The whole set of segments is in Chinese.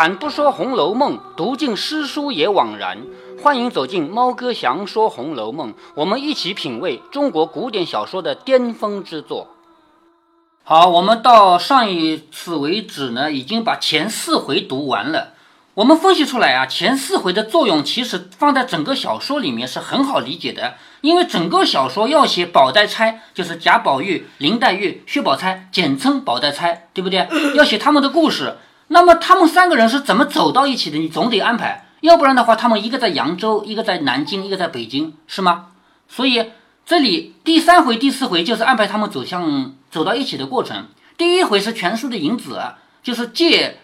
开坛不说《红楼梦》，读尽诗书也枉然。欢迎走进猫哥祥说《红楼梦》，我们一起品味中国古典小说的巅峰之作。好，我们到上一次为止呢，已经把前四回读完了。我们分析出来啊，前四回的作用其实放在整个小说里面是很好理解的，因为整个小说要写宝黛钗，就是贾宝玉、林黛玉、薛宝钗，简称宝黛钗，对不对？要写他们的故事。那么他们三个人是怎么走到一起的？你总得安排，要不然的话，他们一个在扬州，一个在南京，一个在北京，是吗？所以这里第三回、第四回就是安排他们走向走到一起的过程。第一回是全书的引子，就是借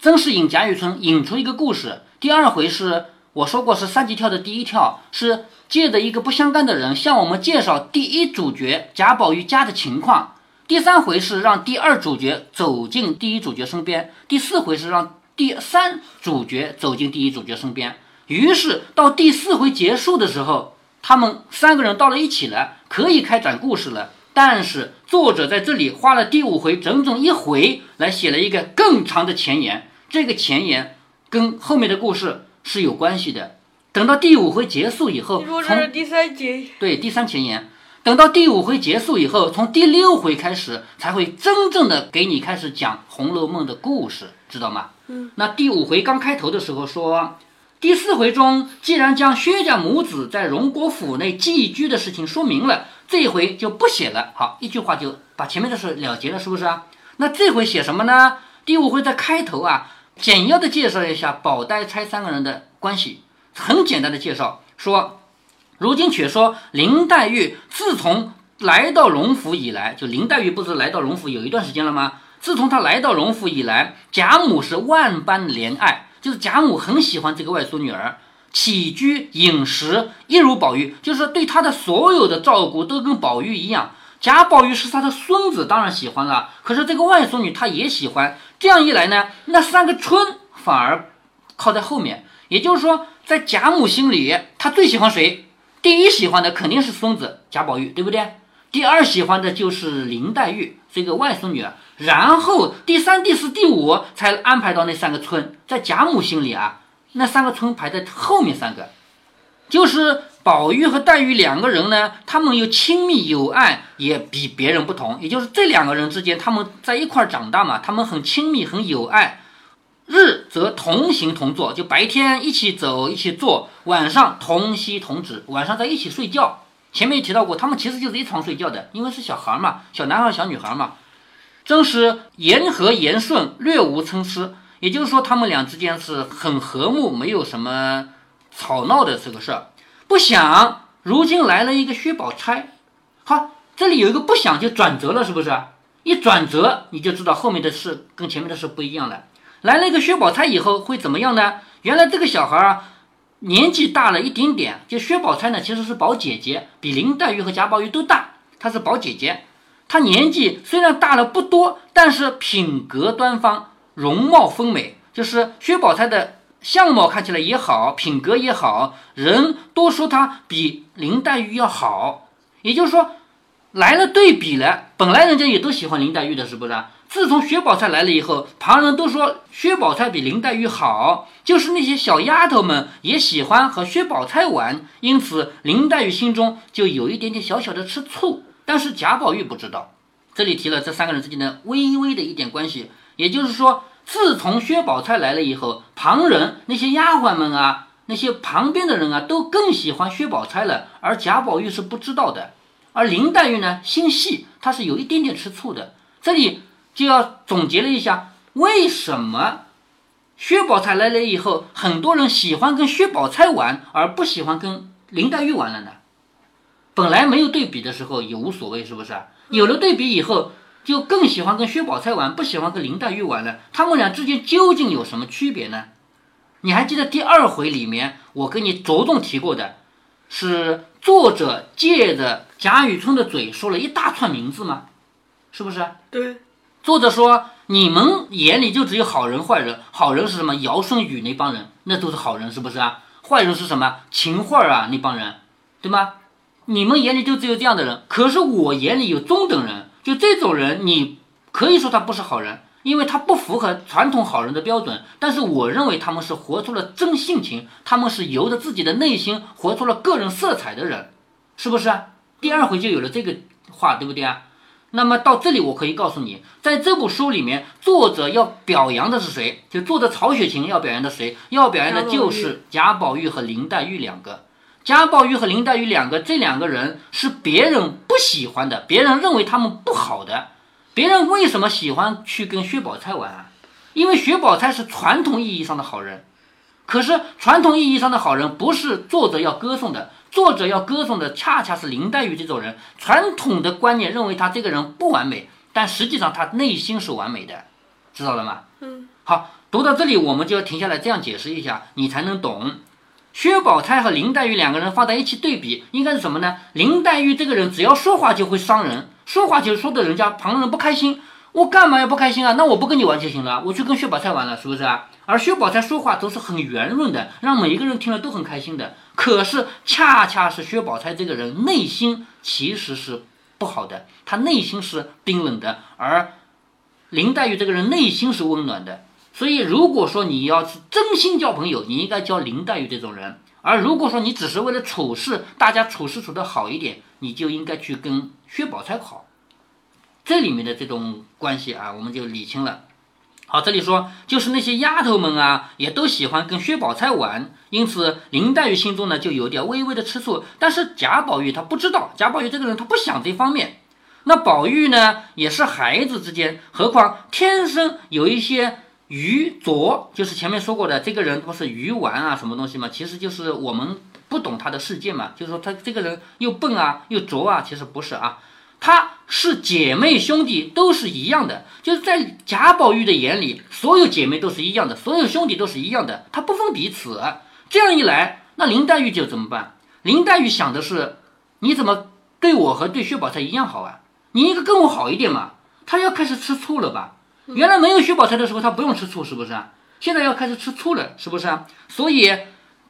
曾仕隐贾雨村引出一个故事。第二回是我说过是三级跳的第一跳，是借着一个不相干的人向我们介绍第一主角贾宝玉家的情况。第三回是让第二主角走进第一主角身边，第四回是让第三主角走进第一主角身边。于是到第四回结束的时候，他们三个人到了一起了，可以开展故事了。但是作者在这里花了第五回整整一回来写了一个更长的前言，这个前言跟后面的故事是有关系的。等到第五回结束以后，你说这是第三节，对第三前言。等到第五回结束以后，从第六回开始才会真正的给你开始讲《红楼梦》的故事，知道吗？嗯。那第五回刚开头的时候说，第四回中既然将薛家母子在荣国府内寄居的事情说明了，这一回就不写了。好，一句话就把前面的事了结了，是不是啊？那这回写什么呢？第五回在开头啊，简要的介绍一下宝黛钗三个人的关系，很简单的介绍说。如今却说林黛玉自从来到荣府以来，就林黛玉不是来到荣府有一段时间了吗？自从她来到荣府以来，贾母是万般怜爱，就是贾母很喜欢这个外孙女儿，起居饮食一如宝玉，就是对她的所有的照顾都跟宝玉一样。贾宝玉是他的孙子，当然喜欢了，可是这个外孙女她也喜欢。这样一来呢，那三个春反而靠在后面，也就是说，在贾母心里，她最喜欢谁？第一喜欢的肯定是孙子贾宝玉，对不对？第二喜欢的就是林黛玉这个外孙女，然后第三、第四、第五才安排到那三个村。在贾母心里啊，那三个村排在后面三个，就是宝玉和黛玉两个人呢，他们又亲密有爱，也比别人不同。也就是这两个人之间，他们在一块长大嘛，他们很亲密，很友爱。日则同行同坐，就白天一起走一起坐，晚上同息同止，晚上在一起睡觉。前面也提到过，他们其实就是一床睡觉的，因为是小孩嘛，小男孩小女孩嘛。真是言和言顺，略无参差。也就是说，他们俩之间是很和睦，没有什么吵闹的这个事儿。不想如今来了一个薛宝钗，好，这里有一个不想就转折了，是不是？一转折你就知道后面的事跟前面的事不一样了。来了一个薛宝钗以后会怎么样呢？原来这个小孩啊，年纪大了一点点。就薛宝钗呢，其实是宝姐姐，比林黛玉和贾宝玉都大。她是宝姐姐，她年纪虽然大了不多，但是品格端方，容貌丰美。就是薛宝钗的相貌看起来也好，品格也好，人都说她比林黛玉要好。也就是说，来了对比了，本来人家也都喜欢林黛玉的，是不是？自从薛宝钗来了以后，旁人都说薛宝钗比林黛玉好，就是那些小丫头们也喜欢和薛宝钗玩，因此林黛玉心中就有一点点小小的吃醋。但是贾宝玉不知道，这里提了这三个人之间的微微的一点关系，也就是说，自从薛宝钗来了以后，旁人那些丫鬟们啊，那些旁边的人啊，都更喜欢薛宝钗了，而贾宝玉是不知道的。而林黛玉呢，心细，她是有一点点吃醋的。这里。就要总结了一下，为什么薛宝钗来了以后，很多人喜欢跟薛宝钗玩，而不喜欢跟林黛玉玩了呢？本来没有对比的时候也无所谓，是不是？有了对比以后，就更喜欢跟薛宝钗玩，不喜欢跟林黛玉玩了。他们俩之间究竟有什么区别呢？你还记得第二回里面我跟你着重提过的，是作者借着贾雨村的嘴说了一大串名字吗？是不是？对。作者说：“你们眼里就只有好人坏人，好人是什么？尧舜禹那帮人，那都是好人，是不是啊？坏人是什么？秦桧啊那帮人，对吗？你们眼里就只有这样的人。可是我眼里有中等人，就这种人，你可以说他不是好人，因为他不符合传统好人的标准。但是我认为他们是活出了真性情，他们是由着自己的内心活出了个人色彩的人，是不是啊？第二回就有了这个话，对不对啊？那么到这里，我可以告诉你，在这部书里面，作者要表扬的是谁？就作者曹雪芹要表扬的谁？要表扬的就是贾宝玉和林黛玉两个。贾宝玉和林黛玉两个，这两个人是别人不喜欢的，别人认为他们不好的。别人为什么喜欢去跟薛宝钗玩啊？因为薛宝钗是传统意义上的好人。可是传统意义上的好人不是作者要歌颂的。作者要歌颂的恰恰是林黛玉这种人，传统的观念认为她这个人不完美，但实际上她内心是完美的，知道了吗？嗯。好，读到这里我们就要停下来，这样解释一下，你才能懂。薛宝钗和林黛玉两个人放在一起对比，应该是什么呢？林黛玉这个人只要说话就会伤人，说话就说的人家旁人不开心。我干嘛要不开心啊？那我不跟你玩就行了，我去跟薛宝钗玩了，是不是啊？而薛宝钗说话都是很圆润的，让每一个人听了都很开心的。可是，恰恰是薛宝钗这个人内心其实是不好的，她内心是冰冷的，而林黛玉这个人内心是温暖的。所以，如果说你要是真心交朋友，你应该交林黛玉这种人；而如果说你只是为了处事，大家处事处得好一点，你就应该去跟薛宝钗好。这里面的这种关系啊，我们就理清了。好，这里说就是那些丫头们啊，也都喜欢跟薛宝钗玩，因此林黛玉心中呢就有点微微的吃醋。但是贾宝玉他不知道，贾宝玉这个人他不想这方面。那宝玉呢也是孩子之间，何况天生有一些愚拙，就是前面说过的，这个人不是愚顽啊，什么东西嘛，其实就是我们不懂他的世界嘛，就是说他这个人又笨啊，又拙啊，其实不是啊。她是姐妹兄弟都是一样的，就是在贾宝玉的眼里，所有姐妹都是一样的，所有兄弟都是一样的，他不分彼此。这样一来，那林黛玉就怎么办？林黛玉想的是，你怎么对我和对薛宝钗一样好啊？你应该跟我好一点嘛。她要开始吃醋了吧？原来没有薛宝钗的时候，她不用吃醋，是不是啊？现在要开始吃醋了，是不是啊？所以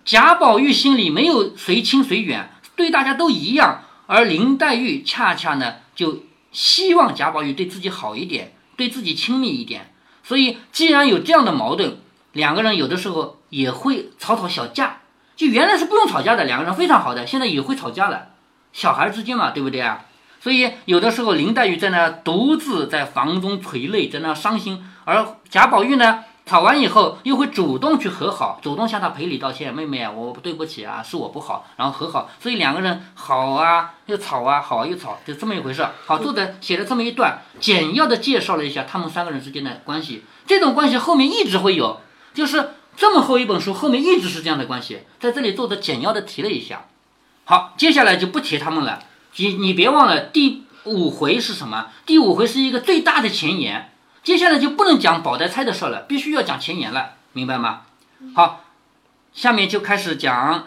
贾宝玉心里没有谁亲谁远，对大家都一样。而林黛玉恰恰呢，就希望贾宝玉对自己好一点，对自己亲密一点。所以，既然有这样的矛盾，两个人有的时候也会吵吵小架。就原来是不用吵架的，两个人非常好的，现在也会吵架了。小孩之间嘛，对不对啊？所以有的时候林黛玉在那独自在房中垂泪，在那伤心，而贾宝玉呢？吵完以后，又会主动去和好，主动向他赔礼道歉。妹妹啊，我对不起啊，是我不好，然后和好。所以两个人好啊，又吵啊，好啊又吵，就这么一回事。好，作者写了这么一段，简要的介绍了一下他们三个人之间的关系。这种关系后面一直会有，就是这么厚一本书，后面一直是这样的关系。在这里作者简要的提了一下。好，接下来就不提他们了。你你别忘了第五回是什么？第五回是一个最大的前言。接下来就不能讲宝黛钗的事了，必须要讲前言了，明白吗？好，下面就开始讲，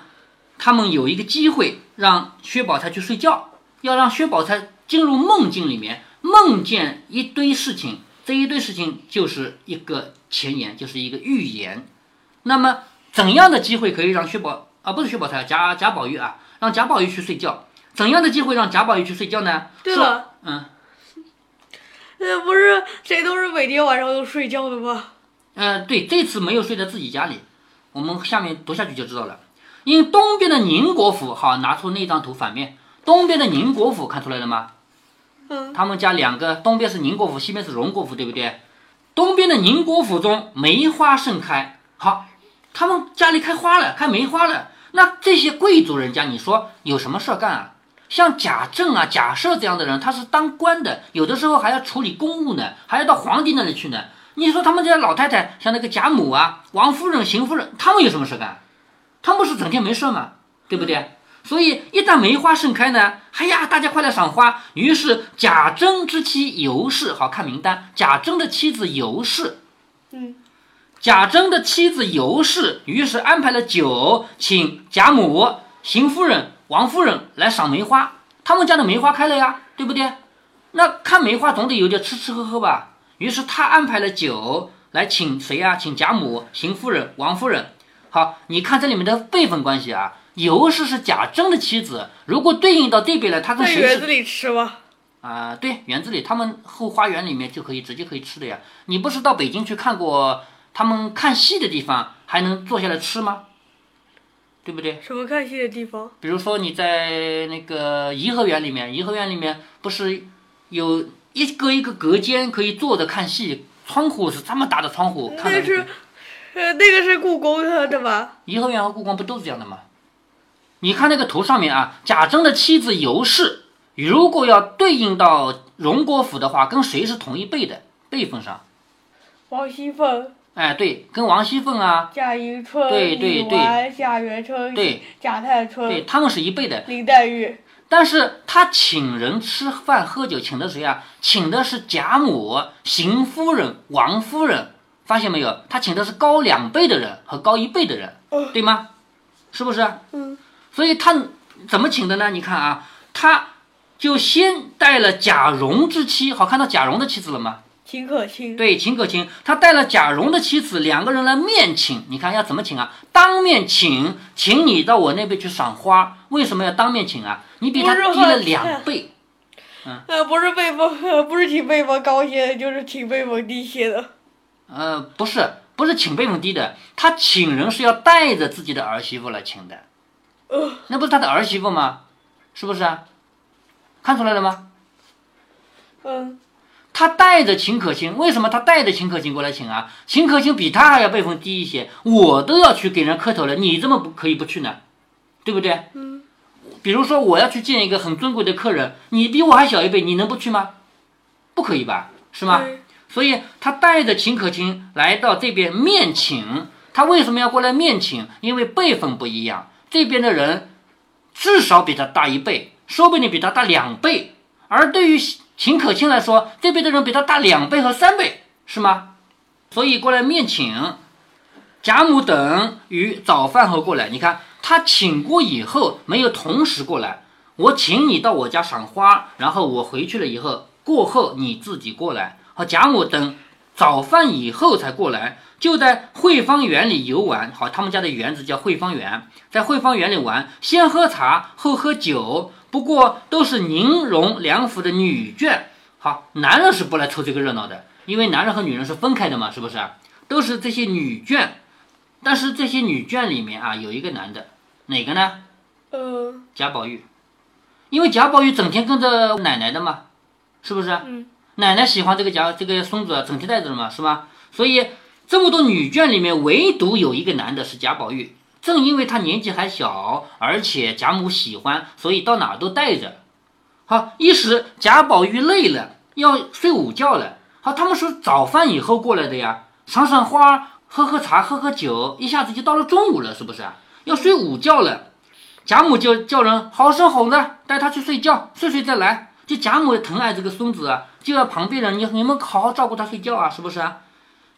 他们有一个机会让薛宝钗去睡觉，要让薛宝钗进入梦境里面，梦见一堆事情，这一堆事情就是一个前言，就是一个预言。那么怎样的机会可以让薛宝啊，不是薛宝钗，贾贾宝玉啊，让贾宝玉去睡觉？怎样的机会让贾宝玉去睡觉呢？对了，嗯。那不是这都是每天晚上都睡觉的吗？呃，对，这次没有睡在自己家里。我们下面读下去就知道了。因东边的宁国府，好，拿出那张图反面，东边的宁国府看出来了吗？嗯。他们家两个，东边是宁国府，西边是荣国府，对不对？东边的宁国府中梅花盛开，好，他们家里开花了，开梅花了。那这些贵族人家，你说有什么事干啊？像贾政啊、贾赦这样的人，他是当官的，有的时候还要处理公务呢，还要到皇帝那里去呢。你说他们这些老太太，像那个贾母啊、王夫人、邢夫人，他们有什么事干？他们不是整天没事吗？对不对？所以一旦梅花盛开呢，哎呀，大家快来赏花。于是贾珍之妻尤氏，好看名单，贾珍的妻子尤氏，嗯，贾珍的妻子尤氏，于是安排了酒，请贾母、邢夫人。王夫人来赏梅花，他们家的梅花开了呀，对不对？那看梅花总得有点吃吃喝喝吧。于是他安排了酒来请谁呀？请贾母、邢夫人、王夫人。好，你看这里面的辈分关系啊。尤氏是贾政的妻子，如果对应到这边来，他跟谁在园子里吃吗？啊、对，园子里，他们后花园里面就可以直接可以吃的呀。你不是到北京去看过他们看戏的地方，还能坐下来吃吗？对不对？什么看戏的地方？比如说你在那个颐和园里面，颐和园里面不是有一个一个隔间可以坐着看戏，窗户是这么大的窗户，看着那是，呃，那个是故宫的吧？颐和园和故宫不都是这样的吗？你看那个图上面啊，贾政的妻子尤氏，如果要对应到荣国府的话，跟谁是同一辈的辈分上？王熙凤、哎，对，跟王熙凤啊，贾迎春、对对对、贾元春、对贾探春、对，他们是一辈的。林黛玉。但是他请人吃饭喝酒，请的谁啊？请的是贾母、邢夫人、王夫人，发现没有？他请的是高两辈的人和高一辈的人，对吗？是不是？嗯。所以他怎么请的呢？你看啊，他就先带了贾蓉之妻，好看到贾蓉的妻子了吗？秦可卿。对，秦可卿，他带了贾蓉的妻子，两个人来面请。你看要怎么请啊？当面请，请你到我那边去赏花。为什么要当面请啊？你比他低了两倍。嗯呃，不是辈分，呃不是挺辈分高些，就是挺辈分低些的。呃，不是，不是请辈分低的，他请人是要带着自己的儿媳妇来请的，呃，那不是他的儿媳妇吗？是不是啊？看出来了吗？嗯，他带着秦可卿，为什么他带着秦可卿过来请啊？秦可卿比他还要辈分低一些，我都要去给人磕头了，你怎么不可以不去呢？对不对？嗯。比如说我要去见一个很尊贵的客人，你比我还小一辈，你能不去吗？不可以吧？是吗？对所以他带着秦可卿来到这边面请，他为什么要过来面请？因为辈分不一样，这边的人至少比他大一倍，说不定比他大两倍。而对于秦可卿来说，这边的人比他大两倍和三倍，是吗？所以过来面请，贾母等于早饭后过来。你看他请过以后，没有同时过来。我请你到我家赏花，然后我回去了以后，过后你自己过来。和贾母等早饭以后才过来，就在惠芳园里游玩。好，他们家的园子叫惠芳园，在惠芳园里玩，先喝茶，后喝酒。不过都是宁荣两府的女眷。好，男人是不来凑这个热闹的，因为男人和女人是分开的嘛，是不是？都是这些女眷。但是这些女眷里面啊，有一个男的，哪个呢？呃，贾宝玉，因为贾宝玉整天跟着奶奶的嘛，是不是？嗯。奶奶喜欢这个贾这个孙子啊，整天带着的嘛，是吧？所以这么多女眷里面，唯独有一个男的是贾宝玉。正因为他年纪还小，而且贾母喜欢，所以到哪都带着。好，一时贾宝玉累了，要睡午觉了。好，他们是早饭以后过来的呀，赏赏花，喝喝茶，喝喝酒，一下子就到了中午了，是不是？要睡午觉了。贾母就叫人好生哄着，带他去睡觉，睡睡再来。就贾母疼爱这个孙子啊，就要旁边人你你们好好照顾他睡觉啊，是不是啊？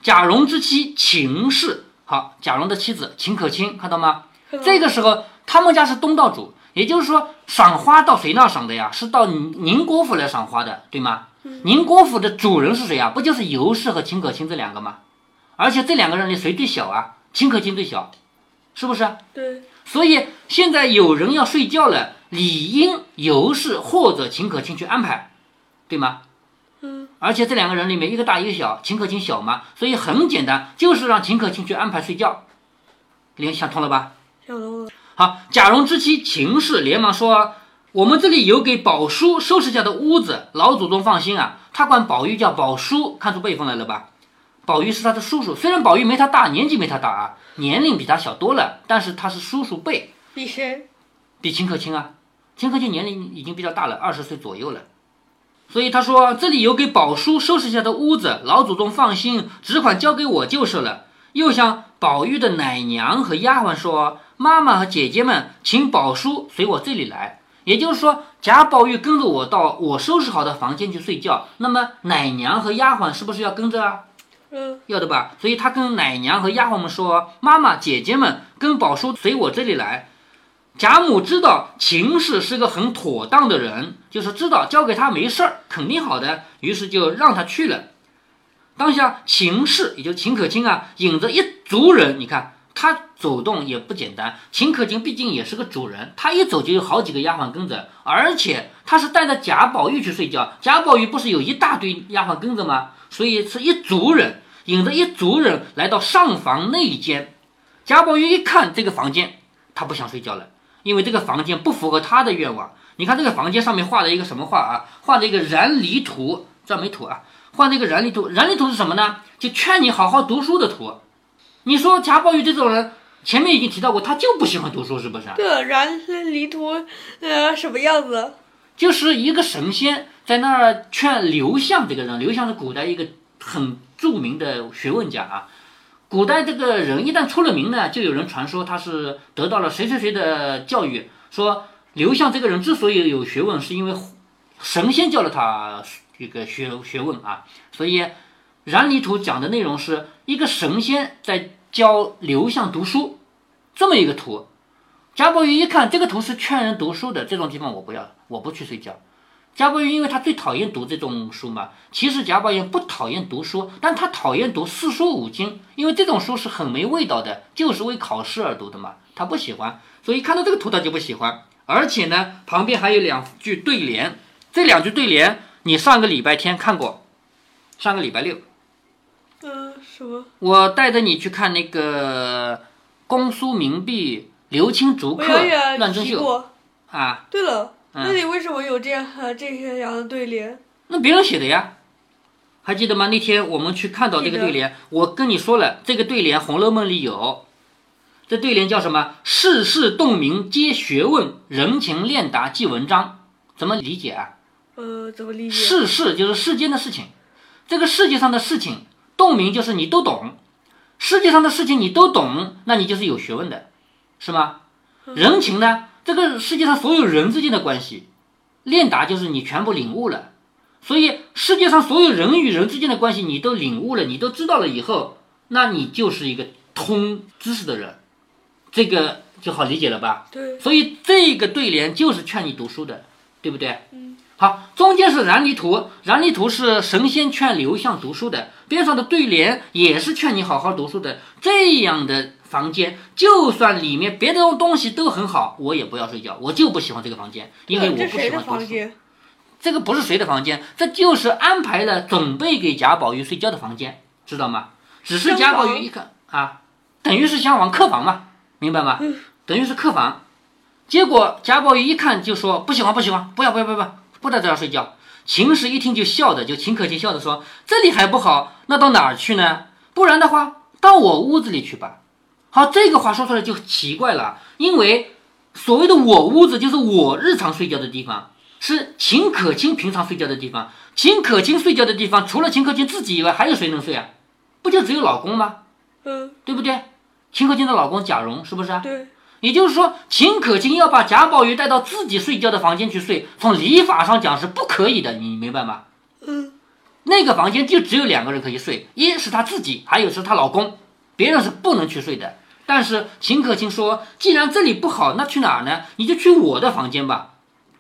贾蓉之妻秦氏，好，贾蓉的妻子秦可卿，看到吗？这个时候他们家是东道主，也就是说赏花到谁那赏的呀？是到宁宁国府来赏花的，对吗？宁国府的主人是谁啊？不就是尤氏和秦可卿这两个吗？而且这两个人里谁最小啊？秦可卿最小，是不是？对，所以现在有人要睡觉了，理应尤氏或者秦可卿去安排，对吗？嗯，而且这两个人里面一个大一个小，秦可卿小嘛，所以很简单，就是让秦可卿去安排睡觉。联想通了吧？想通了。好，贾蓉之妻秦氏连忙说：“我们这里有给宝叔收拾下的屋子，老祖宗放心啊。他管宝玉叫宝叔，看出辈分来了吧？宝玉是他的叔叔，虽然宝玉没他大，年纪没他大啊，年龄比他小多了，但是他是叔叔辈，比谁？比秦可卿啊。秦可卿年龄已经比较大了，二十岁左右了。所以他说这里有给宝叔收拾下的屋子，老祖宗放心，只管交给我就是了。又向宝玉的奶娘和丫鬟说：“妈妈和姐姐们，请宝叔随我这里来。”也就是说，贾宝玉跟着我到我收拾好的房间去睡觉，那么奶娘和丫鬟是不是要跟着啊？嗯，要的吧？所以他跟奶娘和丫鬟们说：“妈妈、姐姐们，跟宝叔随我这里来。”贾母知道秦氏是个很妥当的人，就是知道交给他没事儿，肯定好的，于是就让他去了。当下秦氏，也就秦可卿啊，引着一族人，你看他走动也不简单。秦可卿毕竟也是个主人，他一走就有好几个丫鬟跟着，而且他是带着贾宝玉去睡觉。贾宝玉不是有一大堆丫鬟跟着吗？所以是一族人，引着一族人来到上房内间。贾宝玉一看这个房间，他不想睡觉了，因为这个房间不符合他的愿望。你看这个房间上面画了一个什么画啊？画了一个燃离图，这没图啊？画了一个燃离图，燃离图是什么呢？就劝你好好读书的图。你说贾宝玉这种人，前面已经提到过，他就不喜欢读书，是不是？对，燃离图，呃，什么样子？就是一个神仙在那儿劝刘向这个人。刘向是古代一个很著名的学问家啊。古代这个人一旦出了名呢，就有人传说他是得到了谁谁谁的教育。说刘向这个人之所以有学问，是因为神仙教了他这个学学问啊。所以。燃泥图讲的内容是一个神仙在教刘向读书，这么一个图。贾宝玉一看这个图是劝人读书的，这种地方我不要，我不去睡觉。贾宝玉因为他最讨厌读这种书嘛，其实贾宝玉不讨厌读书，但他讨厌读四书五经，因为这种书是很没味道的，就是为考试而读的嘛，他不喜欢。所以看到这个图他就不喜欢。而且呢，旁边还有两句对联，这两句对联你上个礼拜天看过，上个礼拜六。嗯，什么？我带着你去看那个公苏明碧、刘清逐客、乱真秀啊。对了，那你为什么有这样和这些样的对联？那别人写的呀，还记得吗？那天我们去看到这个对联，我跟你说了，这个对联《红楼梦》里有。这对联叫什么？世事洞明皆学问，人情练达即文章。怎么理解啊？呃，怎么理解？世事就是世间的事情，这个世界上的事情。洞明就是你都懂，世界上的事情你都懂，那你就是有学问的，是吗？人情呢？这个世界上所有人之间的关系，练达就是你全部领悟了。所以世界上所有人与人之间的关系你都领悟了，你都知道了以后，那你就是一个通知识的人，这个就好理解了吧？对。所以这个对联就是劝你读书的，对不对？嗯。好，中间是燃离图，燃离图是神仙劝刘向读书的，边上的对联也是劝你好好读书的。这样的房间，就算里面别的东西都很好，我也不要睡觉，我就不喜欢这个房间，因为我不喜欢读书。这个不是谁的房间，这就是安排了准备给贾宝玉睡觉的房间，知道吗？只是贾宝玉一看啊，等于是厢房客房嘛，明白吗？等于是客房。结果贾宝玉一看就说不喜欢，不喜欢，不要，不要，不要。不在这儿睡觉，秦氏一听就笑的，就秦可卿笑着说：“这里还不好，那到哪儿去呢？不然的话，到我屋子里去吧。”好，这个话说出来就奇怪了，因为所谓的我屋子就是我日常睡觉的地方，是秦可卿平常睡觉的地方。秦可卿睡觉的地方，除了秦可卿自己以外，还有谁能睡啊？不就只有老公吗？嗯，对不对？秦可卿的老公贾蓉是不是？对。也就是说，秦可卿要把贾宝玉带到自己睡觉的房间去睡，从礼法上讲是不可以的，你明白吗？嗯，那个房间就只有两个人可以睡，一是他自己，还有是她老公，别人是不能去睡的。但是秦可卿说，既然这里不好，那去哪儿呢？你就去我的房间吧。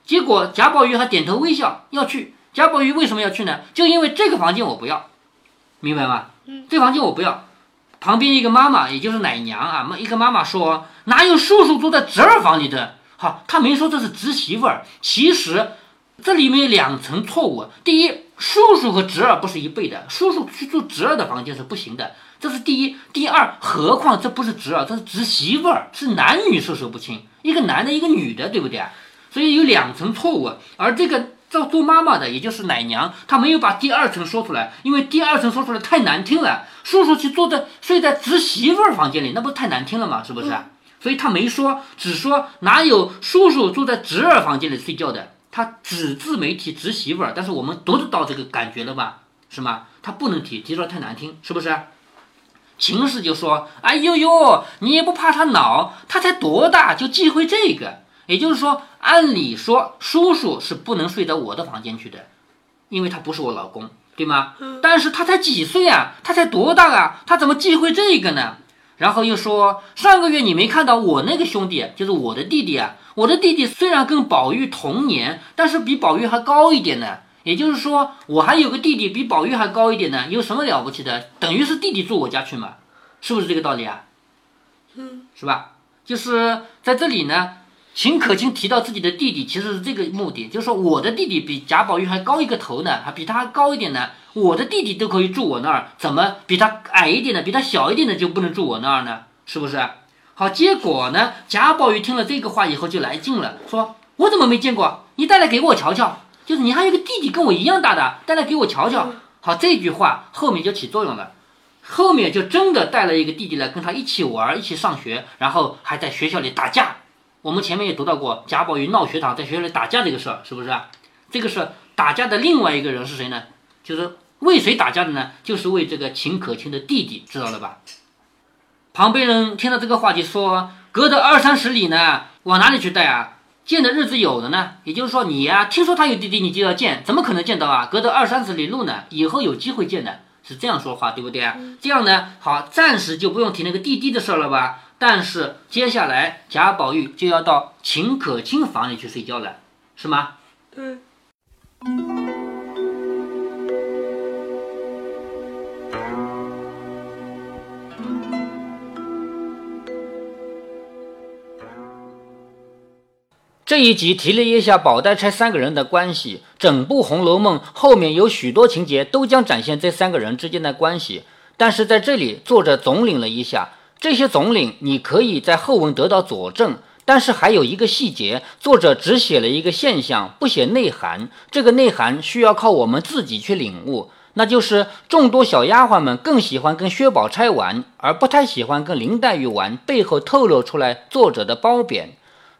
结果贾宝玉还点头微笑要去。贾宝玉为什么要去呢？就因为这个房间我不要，明白吗？嗯，这房间我不要。旁边一个妈妈，也就是奶娘啊，妈一个妈妈说：“哪有叔叔住在侄儿房里的？”好，他没说这是侄媳妇儿。其实这里面有两层错误。第一，叔叔和侄儿不是一辈的，叔叔去住侄儿的房间是不行的，这是第一。第二，何况这不是侄儿，这是侄媳妇儿，是男女授受不亲，一个男的，一个女的，对不对？所以有两层错误。而这个做做妈妈的，也就是奶娘，她没有把第二层说出来，因为第二层说出来太难听了。叔叔去坐在睡在侄媳妇儿房间里，那不太难听了吗？是不是？所以她没说，只说哪有叔叔住在侄儿房间里睡觉的，他只字没提侄媳妇儿。但是我们读得到这个感觉了吧？是吗？他不能提，提出来太难听，是不是？秦氏就说：“哎呦呦，你也不怕他恼？他才多大就忌讳这个？也就是说，按理说叔叔是不能睡到我的房间去的，因为他不是我老公。”对吗？但是他才几岁啊？他才多大啊？他怎么忌讳这个呢？然后又说，上个月你没看到我那个兄弟，就是我的弟弟啊。我的弟弟虽然跟宝玉同年，但是比宝玉还高一点呢。也就是说，我还有个弟弟比宝玉还高一点呢。有什么了不起的？等于是弟弟住我家去嘛？是不是这个道理啊？嗯，是吧？就是在这里呢，秦可卿提到自己的弟弟，其实是这个目的，就是说我的弟弟比贾宝玉还高一个头呢，还比他还高一点呢，我的弟弟都可以住我那儿，怎么比他矮一点的，比他小一点的就不能住我那儿呢？是不是？好，结果呢，贾宝玉听了这个话以后就来劲了，说：“我怎么没见过？你带来给我瞧瞧。就是你还有个弟弟跟我一样大的，带来给我瞧瞧。”好，这句话后面就起作用了。后面就真的带了一个弟弟来跟他一起玩，一起上学，然后还在学校里打架。我们前面也读到过贾宝玉闹学堂，在学校里打架这个事儿，是不是？这个是打架的另外一个人是谁呢？就是为谁打架的呢？就是为这个秦可卿的弟弟，知道了吧？旁边人听到这个话就说：“隔得二三十里呢，往哪里去带啊？见的日子有的呢。也就是说，你呀，听说他有弟弟，你就要见，怎么可能见到啊？隔着二三十里路呢，以后有机会见的。”是这样说话，对不对啊？这样呢，好，暂时就不用提那个弟弟的事了吧？但是接下来贾宝玉就要到秦可卿房里去睡觉了，是吗？对。这一集提了一下宝黛钗三个人的关系，整部《红楼梦》后面有许多情节都将展现这三个人之间的关系。但是在这里，作者总领了一下，这些总领你可以在后文得到佐证。但是还有一个细节，作者只写了一个现象，不写内涵。这个内涵需要靠我们自己去领悟，那就是众多小丫鬟们更喜欢跟薛宝钗玩，而不太喜欢跟林黛玉玩，背后透露出来作者的褒贬。《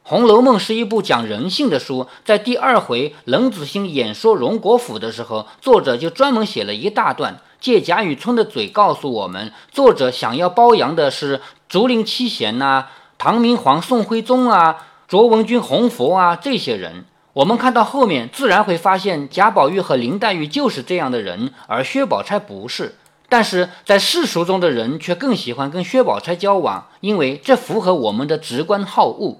红楼梦》是一部讲人性的书，在第二回冷子兴演说荣国府的时候，作者就专门写了一大段，借贾雨村的嘴告诉我们，作者想要褒扬的是竹林七贤呐、唐明皇宋徽宗啊、卓文君红佛啊这些人。我们看到后面，自然会发现贾宝玉和林黛玉就是这样的人，而薛宝钗不是。但是在世俗中的人却更喜欢跟薛宝钗交往，因为这符合我们的直观好恶。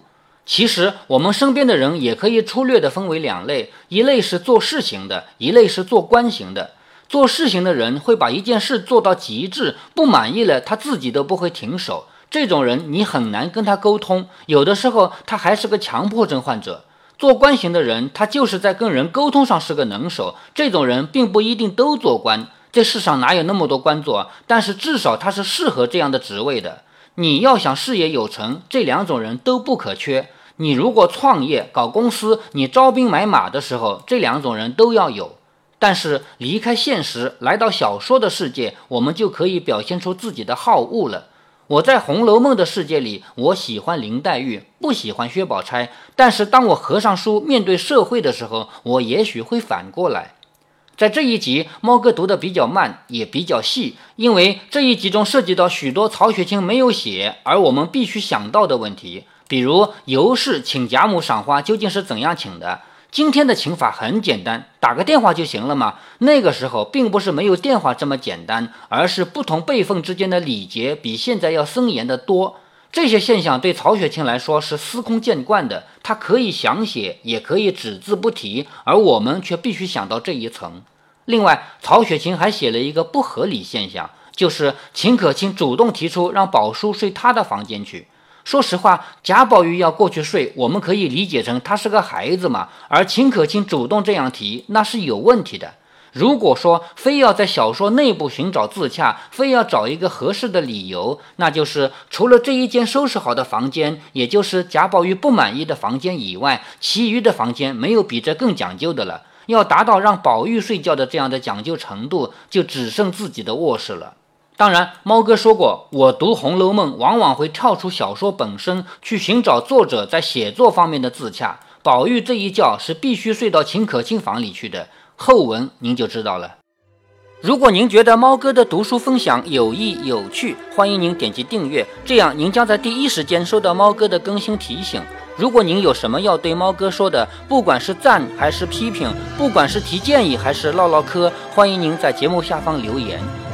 其实我们身边的人也可以粗略地分为两类，一类是做事型的，一类是做官型的。做事型的人会把一件事做到极致，不满意了他自己都不会停手。这种人你很难跟他沟通，有的时候他还是个强迫症患者。做官型的人，他就是在跟人沟通上是个能手。这种人并不一定都做官，这世上哪有那么多官做？但是至少他是适合这样的职位的。你要想事业有成，这两种人都不可缺。你如果创业搞公司，你招兵买马的时候，这两种人都要有。但是离开现实，来到小说的世界，我们就可以表现出自己的好恶了。我在《红楼梦》的世界里，我喜欢林黛玉，不喜欢薛宝钗。但是当我合上书，面对社会的时候，我也许会反过来。在这一集，猫哥读的比较慢，也比较细，因为这一集中涉及到许多曹雪芹没有写，而我们必须想到的问题。比如尤氏请贾母赏花究竟是怎样请的？今天的请法很简单，打个电话就行了嘛。那个时候并不是没有电话这么简单，而是不同辈分之间的礼节比现在要森严得多。这些现象对曹雪芹来说是司空见惯的，他可以详写，也可以只字不提，而我们却必须想到这一层。另外，曹雪芹还写了一个不合理现象，就是秦可卿主动提出让宝叔睡他的房间去。说实话，贾宝玉要过去睡，我们可以理解成他是个孩子嘛。而秦可卿主动这样提，那是有问题的。如果说非要在小说内部寻找自洽，非要找一个合适的理由，那就是除了这一间收拾好的房间，也就是贾宝玉不满意的房间以外，其余的房间没有比这更讲究的了。要达到让宝玉睡觉的这样的讲究程度，就只剩自己的卧室了。当然，猫哥说过，我读《红楼梦》往往会跳出小说本身，去寻找作者在写作方面的自洽。宝玉这一觉是必须睡到秦可卿房里去的，后文您就知道了。如果您觉得猫哥的读书分享有益有趣，欢迎您点击订阅，这样您将在第一时间收到猫哥的更新提醒。如果您有什么要对猫哥说的，不管是赞还是批评，不管是提建议还是唠唠嗑，欢迎您在节目下方留言。